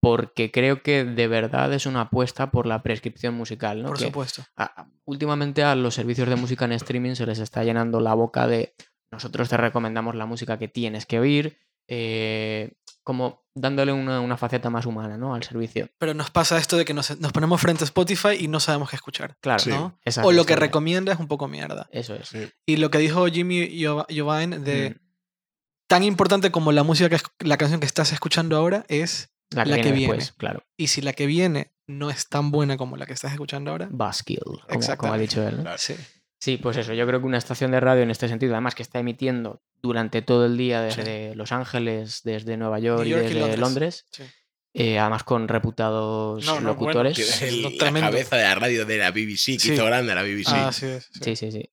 porque creo que de verdad es una apuesta por la prescripción musical. ¿no? Por Que supuesto. a- últimamente a los servicios de música en streaming se les está llenando la boca de nosotros te recomendamos la música que tienes que oír, eh, como dándole una, una faceta más humana ¿no? al servicio. Pero nos pasa esto de que nos, nos ponemos frente a Spotify y no sabemos qué escuchar. Claro, Sí. ¿no? esa O lo que recomienda es un poco mierda. Eso es. Sí. Y lo que dijo Jimmy Giovine de Mm, tan importante como la música que es- la canción que estás escuchando ahora es la que la viene que después, viene. claro. y si la que viene no es tan buena como la que estás escuchando ahora. Buskill, como, como ha dicho él. ¿no? Claro. Sí. Sí, pues eso, yo creo que una estación de radio en este sentido, además que está emitiendo durante todo el día desde Los Ángeles, desde Nueva York, New y York y desde Londres. Londres, Sí. eh, además con reputados No, no, bueno, locutores. Que es el- No, la cabeza de la radio de la BBC, que Sí. hizo grande la BBC. Ah, sí, es, sí. Sí, sí, sí.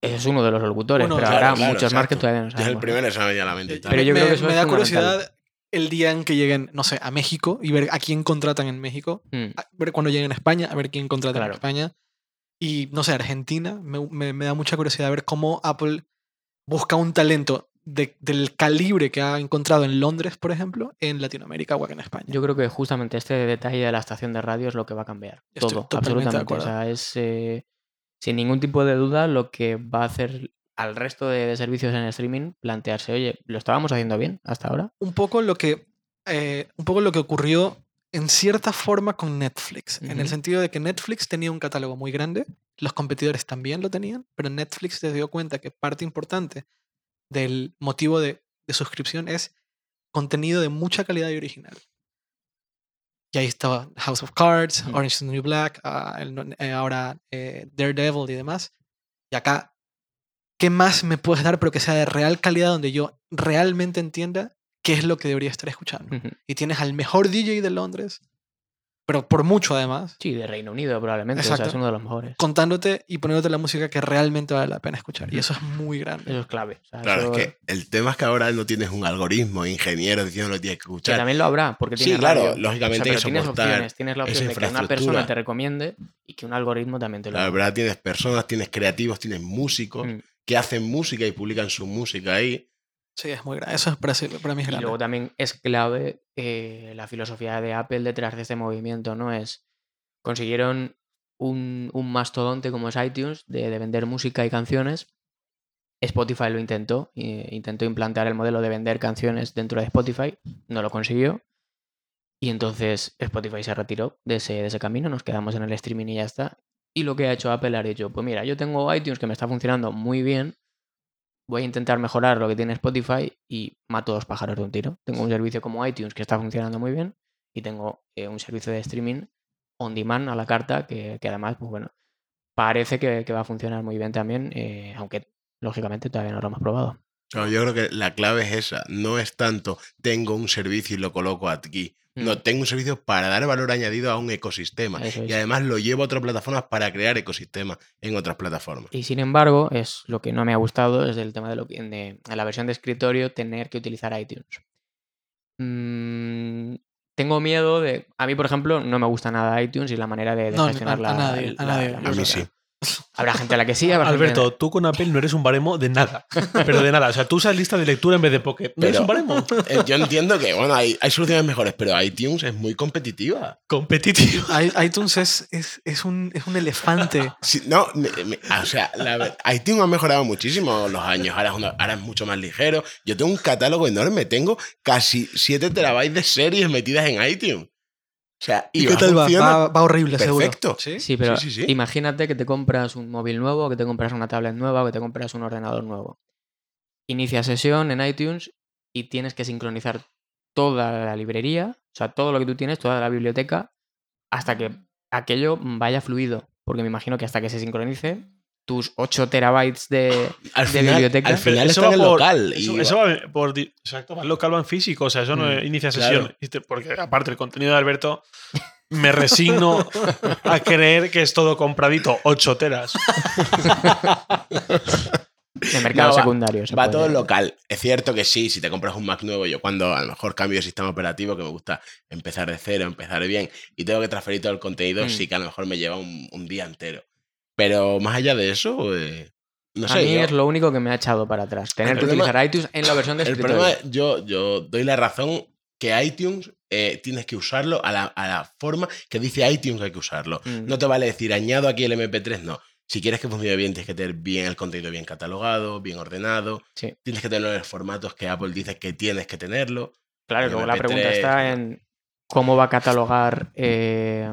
Ese es uno de los locutores, pero claro, habrá claro, muchos más que todavía no Ya es sabemos. el primero que se me venía a la mente. tal. Pero yo me, creo que eso me es da curiosidad el día en que lleguen, no sé, a México y ver a quién contratan en México, Mm. a ver cuando lleguen a España, a ver quién contrata en. España. Y no sé, Argentina, me, me- me da mucha curiosidad ver cómo Apple busca un talento de- del calibre que ha encontrado en Londres, por ejemplo, en Latinoamérica o en España. Yo creo que justamente este detalle de la estación de radio es lo que va a cambiar. Estoy Todo, de absolutamente. O sea, es eh, sin ningún tipo de duda lo que va a hacer al resto de, de servicios en streaming plantearse, oye, ¿lo estábamos haciendo bien hasta ahora? un poco lo que eh, un poco lo que ocurrió en cierta forma con Netflix, en el sentido de que Netflix tenía un catálogo muy grande, los competidores también lo tenían, pero Netflix se dio cuenta que parte importante del motivo de, de suscripción es contenido de mucha calidad y original. Y ahí estaba House of Cards, Ujú. Orange is the New Black, el eh, ahora eh, Daredevil y demás. Y acá, ¿qué más me puedes dar pero que sea de real calidad donde yo realmente entienda qué es lo que debería estar escuchando? Ujú. y tienes al mejor DJ de Londres, pero por mucho además, Sí, de Reino Unido probablemente. O sea, Exacto. es uno de los mejores. contándote y poniéndote la música que realmente vale la pena escuchar. Y eso es muy grande. Eso es clave. O sea, Claro, eso- es que el tema es que ahora no tienes un algoritmo, ingeniero diciendo lo que tienes que que escuchar. también lo habrá, porque Sí, tiene claro, radio. lógicamente O sea, que tienes opciones, tienes la opción de que una persona te recomiende y que un algoritmo también te lo La verdad, tienes personas, tienes creativos, tienes músicos Mm. que hacen música y publican su música ahí. Sí, es muy grande. Eso es para, para mí es Y grande. luego también es clave eh, la filosofía de Apple detrás de este movimiento, ¿no? Es consiguieron un, un mastodonte como es iTunes de, de vender música y canciones. Spotify lo intentó, eh, intentó implantar el modelo de vender canciones dentro de Spotify, no lo consiguió. Y entonces Spotify se retiró de ese, de ese camino, nos quedamos en el streaming y ya está. Y lo que ha hecho Apple ha dicho, pues mira, yo tengo iTunes que me está funcionando muy bien, voy a intentar mejorar lo que tiene Spotify y mato dos pájaros de un tiro. Tengo un servicio como iTunes que está funcionando muy bien y tengo eh, un servicio de streaming on demand a la carta que, además, pues bueno, parece que, va a funcionar muy bien también, eh, aunque lógicamente todavía no lo hemos probado. Yo creo que la clave es esa. No es tanto tengo un servicio y lo coloco aquí. No, Mm, tengo un servicio para dar valor añadido a un ecosistema. es. Y además lo llevo a otras plataformas para crear ecosistemas en otras plataformas. Y sin embargo, es lo que no me ha gustado es el tema de, lo que, de en la versión de escritorio tener que utilizar iTunes. Mm, tengo miedo de. A mí, por ejemplo, no me gusta nada iTunes y la manera de, de No, gestionar a- la, a nadie, a nadie. la A mí música. sí. Habrá gente a la que sí, habrá gente Alberto, tú con Apple no eres un baremo de nada. Pero de nada. O sea, tú usas lista de lectura en vez de Pocket. No eres Pero- un baremo. Eh, Yo entiendo que, bueno, hay, hay soluciones mejores, pero iTunes es muy competitiva. Competitivo. I- iTunes es, es, es, un, es un elefante. Sí, no, me- me- o sea, la iTunes ha mejorado muchísimo los años. Ahora es, una- ahora es mucho más ligero. Yo tengo un catálogo enorme. Tengo casi 7 terabytes de series metidas en iTunes. O sea, y, ¿Y qué va tal va? funcionando Va, va horrible, seguro. Perfecto. ¿Sí? Sí, pero sí, sí. imagínate que te compras un móvil nuevo, que te compras una tablet nueva, o que te compras un ordenador nuevo. Inicia sesión en iTunes y tienes que sincronizar toda la librería, o sea, todo lo que tú tienes, toda la biblioteca, hasta que aquello vaya fluido. Porque me imagino que hasta que se sincronice, tus 8 terabytes de... (gasps) Al de final, biblioteca. al final Eso está va en el por- local. Eso, y eso va- por. Exacto, va local, va en físico. O sea, eso no Mm, inicia claro. sesión. Porque aparte el contenido de Alberto, me resigno a creer que es todo compradito, 8 teras. de (laughs) mercado No, va- secundario. se Va todo local. Es cierto que sí, si te compras un Mac nuevo, yo cuando a lo mejor cambio de sistema operativo, que me gusta empezar de cero, empezar bien, y tengo que transferir todo el contenido, Mm. sí que a lo mejor me lleva un, un día entero. Pero más allá de eso, eh, no a sé. mí yo- es lo único que me ha echado para atrás. Tener que problema- utilizar iTunes en la versión de (laughs) el escritorio. problema es, yo, yo doy la razón que iTunes eh, tienes que usarlo a la, a la forma que dice iTunes que hay que usarlo. Mm. No te vale decir añado aquí el MP3, no. Si quieres que funcione bien, tienes que tener bien el contenido bien catalogado, bien ordenado. Sí. Tienes que tener los formatos que Apple dice que tienes que tenerlo. Claro, luego la pregunta MP3, está en cómo va a catalogar eh,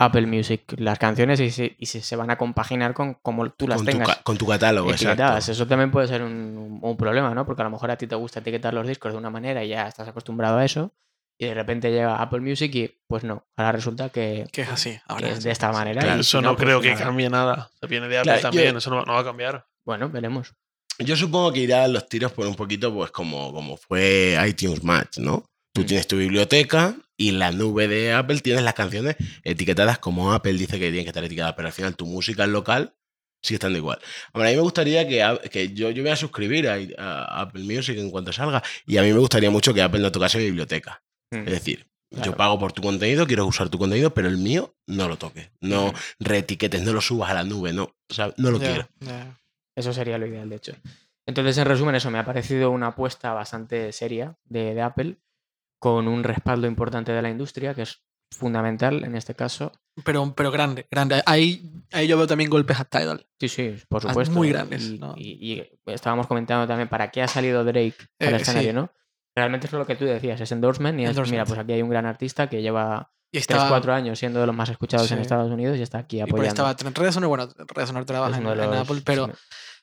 Apple Music las canciones y si, y si se van a compaginar con cómo tú las Con tu, tengas ca- con tu catálogo, etiquetadas. exacto. Eso también puede ser un, un problema, ¿no? Porque a lo mejor a ti te gusta etiquetar los discos de una manera y ya estás acostumbrado a eso. Y de repente llega Apple Music y pues no, ahora resulta que, Que es así. que Ahora es de esta manera. Claro, y eso si no, pues creo que nada. cambie nada. Se viene de Apple Claro, yo- también, eso no, no va a cambiar. Bueno, veremos. Yo supongo que irá los tiros por un poquito, pues como, como fue iTunes Match, ¿no? Tú tienes tu biblioteca y en la nube de Apple tienes las canciones etiquetadas como Apple dice que tienen que estar etiquetadas, pero al final tu música es local sigue estando igual. Ahora, a mí me gustaría que, que yo, yo voy a suscribir a, a Apple Music en cuanto salga y a mí me gustaría mucho que Apple no tocase biblioteca. Mm. Es decir, yo pago por tu contenido, quiero usar tu contenido, pero el mío no lo toques. No reetiquetes, no lo subas a la nube, no. O sea, no lo quiero. Eso sería lo ideal, de hecho. Entonces, en resumen, eso me ha parecido una apuesta bastante seria de, de Apple, con un respaldo importante de la industria, que es fundamental en este caso. Pero, pero grande, grande. Ahí, ahí yo veo también golpes a Tidal. Sí, sí, por supuesto. muy grandes, Y, ¿no? y- y estábamos comentando también para qué ha salido Drake al Eh, escenario, sí. ¿no? Realmente es lo que tú decías, es endorsement y es, mira, pues aquí hay un gran artista que lleva Y 3, estaba, 4 años siendo de los más escuchados en. Estados Unidos y está aquí y por ahí apoyando. estaba Trent Reznor, bueno, trabaja en, en los- Apple, pero, sí.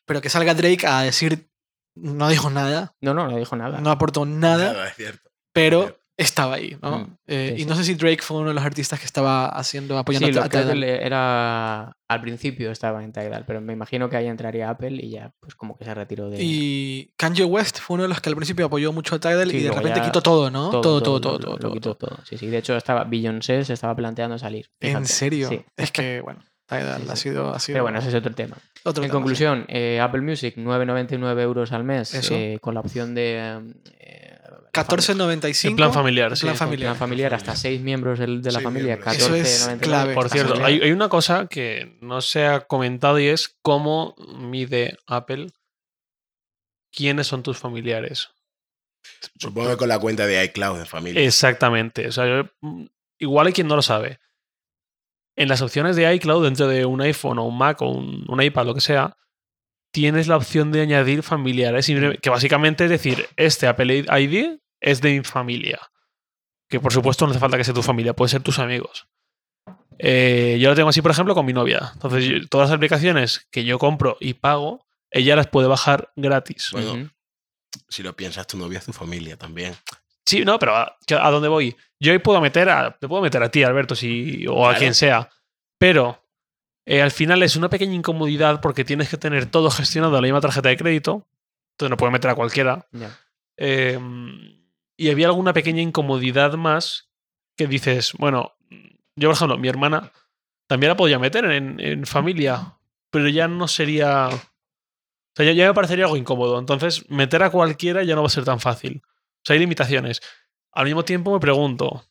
pero que salga Drake a decir, no dijo nada, No, no, no dijo nada. no aportó nada, Nada, es cierto. Pero estaba ahí, ¿no? Mm, Eh, sí, y sí. no sé si Drake fue uno de los artistas que estaba haciendo, apoyando Sí, lo a creo que era al principio estaba en Tidal, pero me imagino que ahí entraría Apple y ya pues como que se retiró de Y Kanye West fue uno de los que al principio apoyó mucho a Tidal Sí, y de repente quitó todo, ¿no? Todo, todo, todo, todo. lo todo, quitó todo. todo. Sí, sí. De hecho estaba Beyoncé se estaba planteando salir. ¿En serio? Sí. Es que, bueno, Tidal Sí, ha sí. sido... Ha sido Pero bueno, ese es otro tema. otro En tema, sí. conclusión, eh, Apple Music 9,99 euros al mes eh, con la opción de eh, 14.95. En plan familiar, en sí. plan en familiar. plan familiar hasta 6 miembros de la Seis familia. miembros. Eso es 14,99. clave. Por cierto, hay, una cosa que no se ha comentado y es cómo mide Apple quiénes son tus familiares. Supongo que con la cuenta de iCloud en familia. Exactamente. O sea, yo- igual hay quien no lo sabe. En las opciones de iCloud, dentro de un iPhone o un Mac o un, un iPad, lo que sea, tienes la opción de añadir familiares, que básicamente es decir, este Apple ID es de mi familia. Que por supuesto no hace falta que sea tu familia, puede ser tus amigos. Eh, yo lo tengo así, por ejemplo, con mi novia. Entonces, yo- todas las aplicaciones que yo compro y pago, ella las puede bajar gratis. Bueno. Si lo piensas, tu novia es tu familia también. Sí, no, pero ¿a, dónde voy? Yo ahí puedo meter a, te puedo meter a ti, Alberto, si, o a quien sea. Pero eh, al final es una pequeña incomodidad porque tienes que tener todo gestionado en la misma tarjeta de crédito. Entonces no puedes meter a cualquiera. Eh, y había alguna pequeña incomodidad más que dices, bueno, yo por ejemplo, mi hermana también la podía meter en, en familia, pero ya no sería... O sea, ya, ya me parecería algo incómodo. Entonces, meter a cualquiera ya no va a ser tan fácil. O sea, hay limitaciones. Al mismo tiempo me pregunto,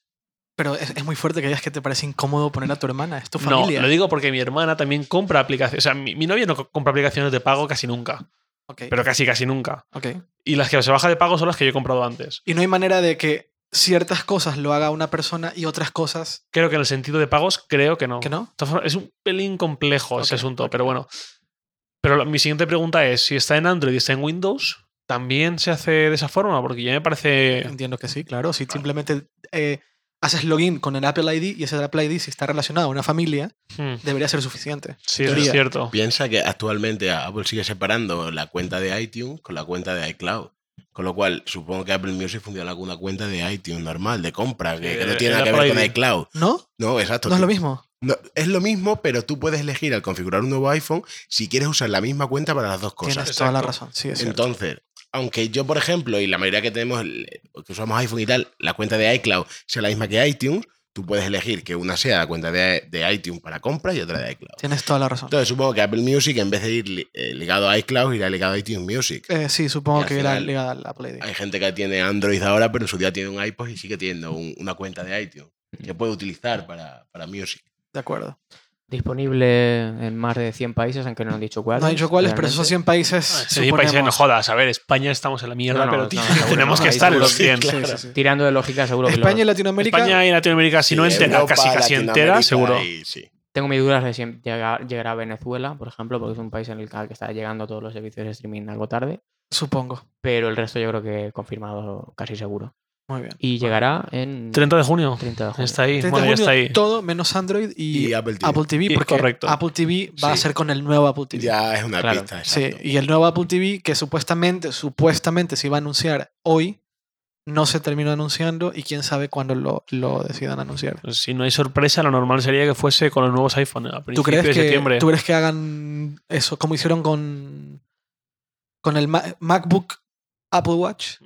Pero es, es muy fuerte que digas que te parece incómodo poner a tu hermana. Es tu no, familia. lo digo porque mi hermana también compra aplicaciones. O sea, mi, mi novia no co- compra aplicaciones de pago casi nunca, Ok, pero casi, casi nunca. ok. Y las que se baja de pago son las que yo he comprado antes. Y no hay manera de que ciertas cosas lo haga una persona y otras cosas Creo que en el sentido de pagos, creo que no. que no. Es un pelín complejo ese asunto, pero bueno. Pero mi siguiente pregunta es: si está en Android y está en Windows, ¿también se hace de esa forma? Porque ya me parece. Entiendo que sí, claro. Si simplemente eh, haces login con el Apple ID y ese Apple ID, si está relacionado a una familia, Hmm, debería ser suficiente. sí, eso es cierto. Piensa que actualmente Apple sigue separando la cuenta de iTunes con la cuenta de iCloud. Con lo cual, supongo que Apple Music funciona con una cuenta de iTunes normal, de compra, que, que no tiene nada que ver con ID. iCloud. ¿No? No, exacto. No es lo mismo. no, es lo mismo, pero tú puedes elegir al configurar un nuevo iPhone si quieres usar la misma cuenta para las dos cosas. Tienes toda la razón. Sí, es cierto. Entonces, aunque yo, por ejemplo, y la mayoría que tenemos, que usamos iPhone y tal, la cuenta de iCloud sea la misma que iTunes, tú puedes elegir que una sea la cuenta de, de iTunes para compras y otra de iCloud. Tienes toda la razón. Entonces, supongo que Apple Music, en vez de ir li- eh, ligado a iCloud, irá ligado a iTunes Music. Eh, sí, supongo que final- ligada al Apple ID. Hay gente que tiene Android ahora, pero en su día tiene un iPod y sigue teniendo un- una cuenta de iTunes que puede utilizar para, para Music. De acuerdo. Disponible en más de 100 países, aunque no han dicho cuáles. No he dicho cuáles, pero esos realmente. 100 países. Ah, sí, países, no suponemos- jodas. A ver, España estamos en la mierda, No, no, pero tío, tenemos no, que estar en los seguro, 100. sí, Sí, claro. sí, sí. Tirando de lógica, seguro que lo- España y Latinoamérica. España y Latinoamérica, si no entera, Europa, casi casi entera, seguro. y- sí. Tengo mis dudas de si llega- llegará a Venezuela, por ejemplo, porque es un país en el que está llegando todos los servicios de streaming algo tarde. Supongo. Pero el resto yo creo que confirmado casi seguro. Muy bien. Y llegará en 30 de junio. 30 de junio. Está ahí. 30 de Bueno, ya junio, está ahí. Todo menos Android y, Y Apple TV. Apple TV, Y- porque correcto. Apple TV va a ser con el nuevo Apple TV. Ya es una Claro. pista. Sí, y el nuevo Apple TV que supuestamente, supuestamente se iba a anunciar hoy, no se terminó anunciando y quién sabe cuándo lo, lo decidan anunciar. Pues si no hay sorpresa, lo normal sería que fuese con los nuevos iPhone a ¿Tú principios crees, de que, septiembre. ¿Tú crees que hagan eso como hicieron con, con el Ma- MacBook Apple Watch?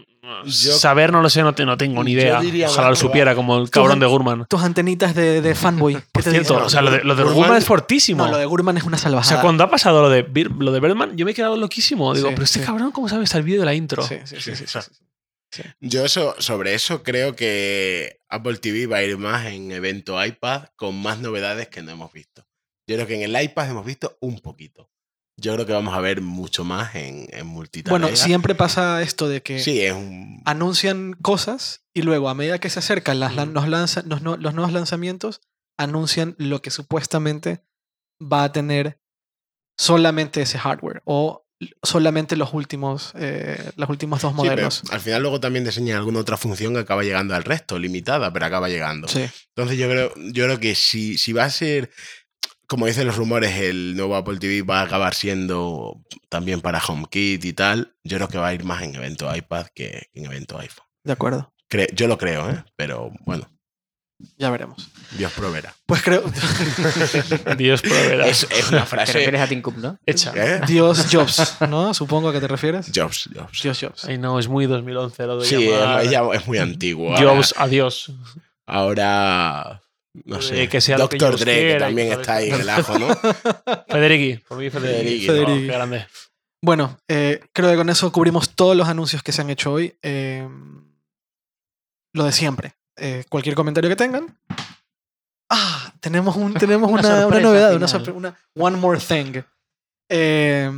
Yo- Saber no lo sé, no, te- no tengo ni idea. Ojalá lo supiera, como el cabrón de Gurman. Tus antenitas de, de fanboy. ¿Qué Por te cierto, o sea, lo de, lo de Gurman- Gurman es fortísimo. No, lo de Gurman es una O salvajada. sea, cuando ha pasado lo de, Bir- lo de Birdman, yo me he quedado loquísimo. Digo, Sí, pero este sí. cabrón, ¿cómo sabe hasta el vídeo de la intro? Sí, sí, sí, sí, sí, sí. Yo eso, sobre eso creo que Apple TV va a ir más en evento iPad con más novedades que no hemos visto. Yo creo que en el iPad hemos visto un poquito. Yo creo que vamos a ver mucho más en, en multitarea. Bueno, siempre pasa esto de que Sí, es un... anuncian cosas y luego a medida que se acercan las, los, lanza- los, no- los nuevos lanzamientos, anuncian lo que supuestamente va a tener solamente ese hardware o solamente los últimos, eh, los últimos dos Sí, pero modelos. al final luego también diseñan alguna otra función que acaba llegando al resto, limitada, pero acaba llegando. Sí, Entonces yo creo, yo creo que si, si va a ser, como dicen los rumores, el nuevo Apple TV va a acabar siendo también para HomeKit y tal, yo creo que va a ir más en evento iPad que en evento iPhone. de acuerdo. Cre- yo lo creo, ¿eh? pero bueno, Ya veremos. Dios proveerá. Pues creo. (laughs) Dios proveerá. Es, es una Te frase... refieres a Tim Cook, ¿no? Hecha. ¿eh? Dios Jobs, (laughs) ¿no? Supongo que te refieres. Jobs, Jobs. Dios Jobs. Ay, no, es muy 2011 lo de Sí, llamar es, muy antiguo. Ahora- Jobs, adiós. Ahora, no De sé, que sea lo que Doctor Dre, que también está ahí en el ajo, ¿no? (laughs) Federici, por mí Federici. Federici. Oh, qué grande. Bueno, eh, creo que con eso cubrimos todos los anuncios que se han hecho hoy. Eh, lo de siempre. Eh, cualquier comentario que tengan. Ah, tenemos, un, (laughs) tenemos Una una, una sorpresa novedad, una, una One More Thing. Eh,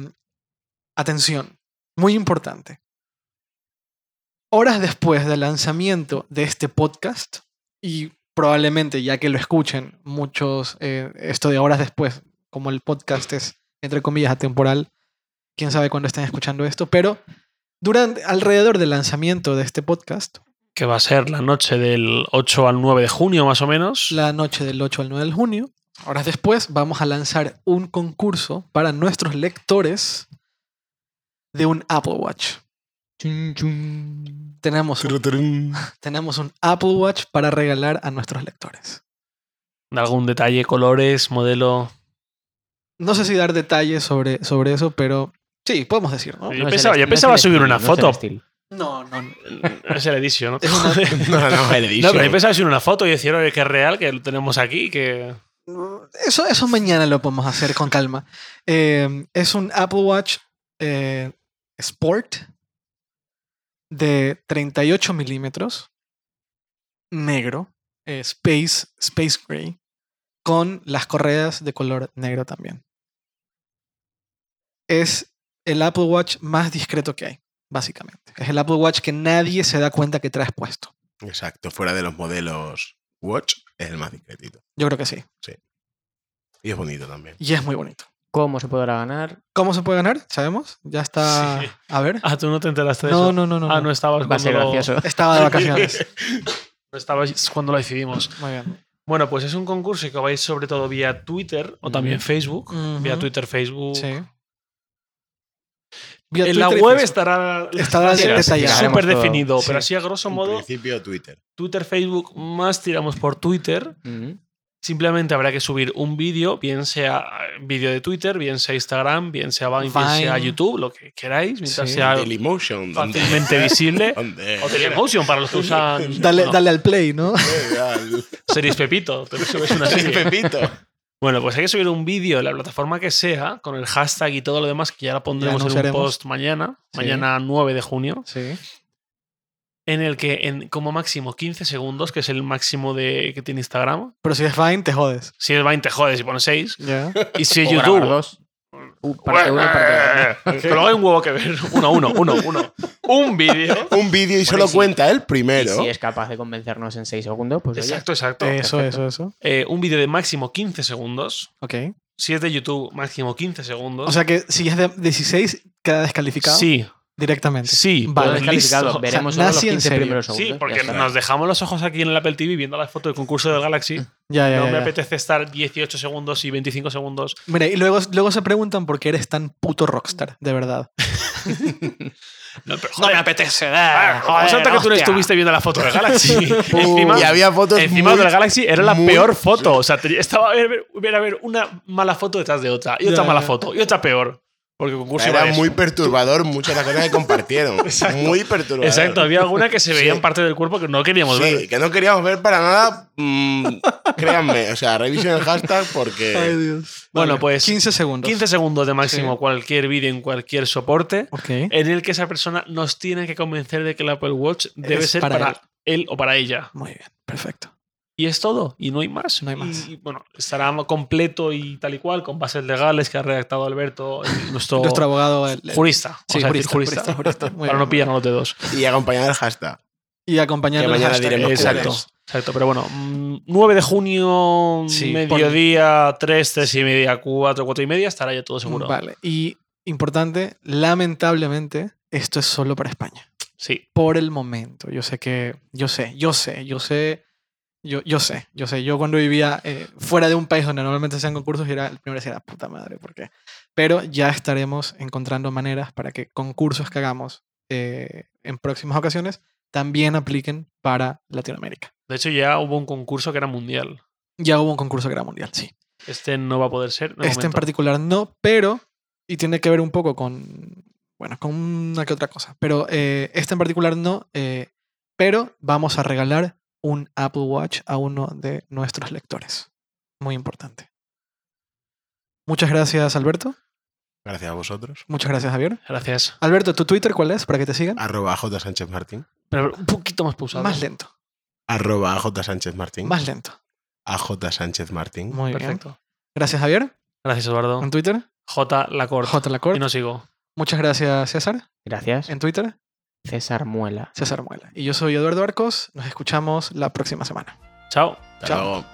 atención, muy importante. Horas después del lanzamiento de este podcast, y probablemente ya que lo escuchen muchos, eh, esto de horas después, como el podcast es entre comillas atemporal, quién sabe cuándo estén escuchando esto, pero durante alrededor del lanzamiento de este podcast, Que va a ser la noche del 8 al 9 de junio, más o menos. la noche del 8 al 9 de junio, horas después vamos a lanzar un concurso para nuestros lectores de un Apple Watch. Tenemos un, (laughs) tenemos un Apple Watch para regalar a nuestros lectores. Algún detalle, colores, modelo. No sé si dar detalles sobre, sobre eso, pero sí, podemos decir, ¿no? Yo No pensaba- el- yo no es pensaba el subir estilo, una no foto. No, no, no. (laughs) Es el edición, ¿no? Es una- (laughs) Joder. No, no, el No, edition. pero yo pensaba subir una foto y decir, oye, que es real, que lo tenemos aquí, que... Eso, eso mañana lo podemos hacer con calma. Eh, es un Apple Watch eh, Sport de 38 milímetros, negro, eh, space, space gray, con las correas de color negro también. Es el Apple Watch más discreto que hay, básicamente. Es el Apple Watch que nadie se da cuenta que traes puesto. Exacto, fuera de los modelos Watch, es el más discretito. Yo creo que sí. Y es bonito también. Y es muy bonito. ¿Cómo se podrá ganar? ¿Cómo se puede ganar? ¿Sabemos? Ya está. Sí. A ver. Ah, tú no te enteraste de No, eso. no, no, no. Ah, no. estabas Va a ser cuando lo- gracioso. (laughs) Estaba de vacaciones. no estabas cuando lo decidimos. Muy bien. Bueno, pues es un concurso que vais sobre todo vía Twitter o también. Facebook. Vía. Twitter, Facebook. Sí. Vía En la Twitter web estará, Estará súper Todo. definido, Sí. pero así a grosso En modo, principio, Twitter. Twitter, Facebook, más tiramos por Twitter. Ujú. Simplemente habrá que subir un vídeo, bien sea eh, vídeo de Twitter, bien sea Instagram, bien sea Vine, bien sea. YouTube, lo que queráis, mientras Sí. sea Dailymotion. ¿dónde? fácilmente (laughs) visible. ¿Dónde? O Dailymotion para los que usan Dale, no, dale al play, ¿no? (laughs) Series Pepito. Te subes una serie. Pepito. Bueno, pues hay que subir un vídeo en la plataforma que sea, con el hashtag y todo lo demás, que ya lo pondremos en un post mañana, Sí. mañana 9 de junio, Sí. En el que en como máximo 15 segundos, que es el máximo de que tiene Instagram, Pero si es Vine, te jodes. si es 20 jodes y pones 6, Ya. y si es YouTube... dos. Uh, parte uno, parte dos. (laughs) Que luego hay un huevo que ver. Uno, uno, uno, uno. (laughs) Un vídeo. Un vídeo y Bueno, solo y si- cuenta Y primero. si es capaz de convencernos en 6 segundos, pues oye, Exacto, exacto. Eso, perfecto. eso, eso. Eh, un vídeo de máximo 15 segundos. Ok. Si es de YouTube, máximo 15 segundos. O sea que si es de 16, queda descalificado sí, directamente. sí, Vale, pues listo. Veremos O sea, los nazi en 15 serio. primeros segundos. Sí, porque nos dejamos los ojos aquí en el Apple TV viendo la foto del concurso del Galaxy. Ya, ya, no ya, me apetece estar 18 segundos y 25 segundos. Mira, y luego, luego se preguntan por qué eres tan puto rockstar, de verdad. (laughs) No, pero, No me joder, apetece. ah, joder, resulta que tú no estuviste viendo la foto del Galaxy. (laughs) (laughs) encima, y había fotos encima muy- del Galaxy era la muy- peor foto. O sea, estaba a ver, a ver una mala foto detrás de otra. Y otra mala foto. Y otra peor. Porque el concurso Era muy eso. perturbador muchas de las cosas que compartieron. (laughs) Muy perturbador. Exacto, había alguna que se veía Sí. en parte del cuerpo que no queríamos Sí, ver. que no queríamos ver para nada. mm, créanme, o sea, revisen el hashtag porque. Ay, Dios. Bueno, Vale, pues, 15 segundos. 15 segundos de máximo Sí. cualquier vídeo en cualquier soporte en el que esa persona nos tiene que convencer de que el Apple Watch debe Es ser para para, él. él. o para ella. Muy bien, perfecto. Y es todo, y no hay más. No hay más. Y bueno, estará completo y tal y cual, con bases legales que ha redactado Alberto, (laughs) nuestro, Nuestro abogado. el- el- jurista. Sí, jurista, jurista, (laughs) para bien, no pillarnos los dedos. Y acompañar el hashtag. Y acompañar el mañana hashtag. diremos Exacto, exacto. Pero bueno, mm, 9 de junio, Sí, mediodía, 3, 3 y media, 4, 4 y media, estará ya todo seguro. Vale. Y importante, lamentablemente, esto es solo para España. Sí, Por el momento. Yo sé que. Yo sé, yo sé, yo sé. Yo, yo sé, yo sé. Yo cuando vivía eh, fuera de un país donde normalmente se hacían concursos, era el primero decía, "La puta madre, ¿por qué? Pero ya estaremos encontrando maneras para que concursos que hagamos eh, en próximas ocasiones también apliquen para Latinoamérica. de hecho ya hubo un concurso que era mundial. Ya hubo un concurso que era mundial, sí. Este no va a poder ser. Este en particular no, pero, y tiene que ver un poco con, bueno, con una que otra cosa, pero eh, este en particular no, eh, pero vamos a regalar un Apple Watch a uno de nuestros lectores. Muy importante. Muchas gracias, Alberto. Gracias a vosotros. Muchas gracias, Javier. Gracias. Alberto, ¿tu Twitter cuál es para que te sigan? Arroba J. Sánchez Martín. Pero un poquito más pausado. Más lento, Arroba J. Sánchez Martín. más lento. A J. Sánchez Martín. Muy bien. Perfecto. Gracias, Javier. Gracias, Eduardo. En Twitter, J. Lacorte. J. Y Lacorte. no sigo. Muchas gracias, César. Gracias. En Twitter, César Muela. César Muela. Y yo soy Eduardo Arcos. Nos escuchamos la próxima semana. Chao. Chao.